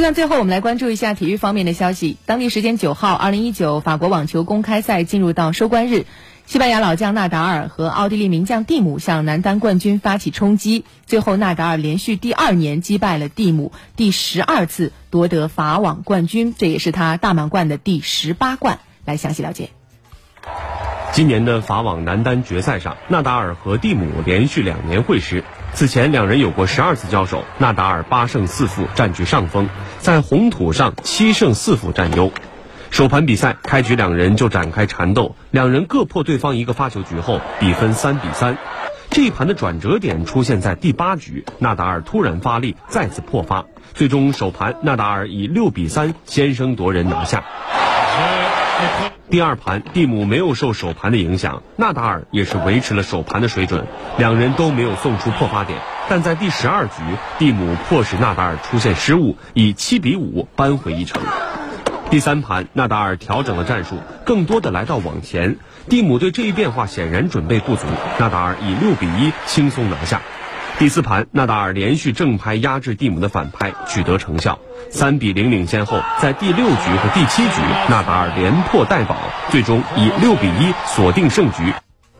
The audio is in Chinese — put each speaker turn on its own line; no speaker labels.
那最后，我们来关注一下体育方面的消息。当地时间九号，二零一九法国网球公开赛进入到收官日，西班牙老将纳达尔和奥地利名将蒂姆向男单冠军发起冲击。最后，纳达尔连续第二年击败了蒂姆，第十二次夺得法网冠军，这也是他大满贯的第十八冠。来详细了解。
今年的法网男单决赛上，纳达尔和蒂姆连续两年会师。此前两人有过十二次交手，纳达尔八胜四负占据上风，在红土上七胜四负占优。首盘比赛开局两人就展开缠斗，两人各破对方一个发球局后，比分三比三。这一盘的转折点出现在第八局，纳达尔突然发力，再次破发，最终首盘纳达尔以六比三先声夺人拿下。第二盘，蒂姆没有受首盘的影响，纳达尔也是维持了首盘的水准，两人都没有送出破发点。但在第十二局，蒂姆迫使纳达尔出现失误，以七比五扳回一城。第三盘，纳达尔调整了战术，更多的来到网前，蒂姆对这一变化显然准备不足，纳达尔以六比一轻松拿下。第四盘，纳达尔连续正拍压制蒂姆的反拍，取得成效，三比零领先后，在第六局和第七局，纳达尔连破带保，最终以六比一锁定胜局。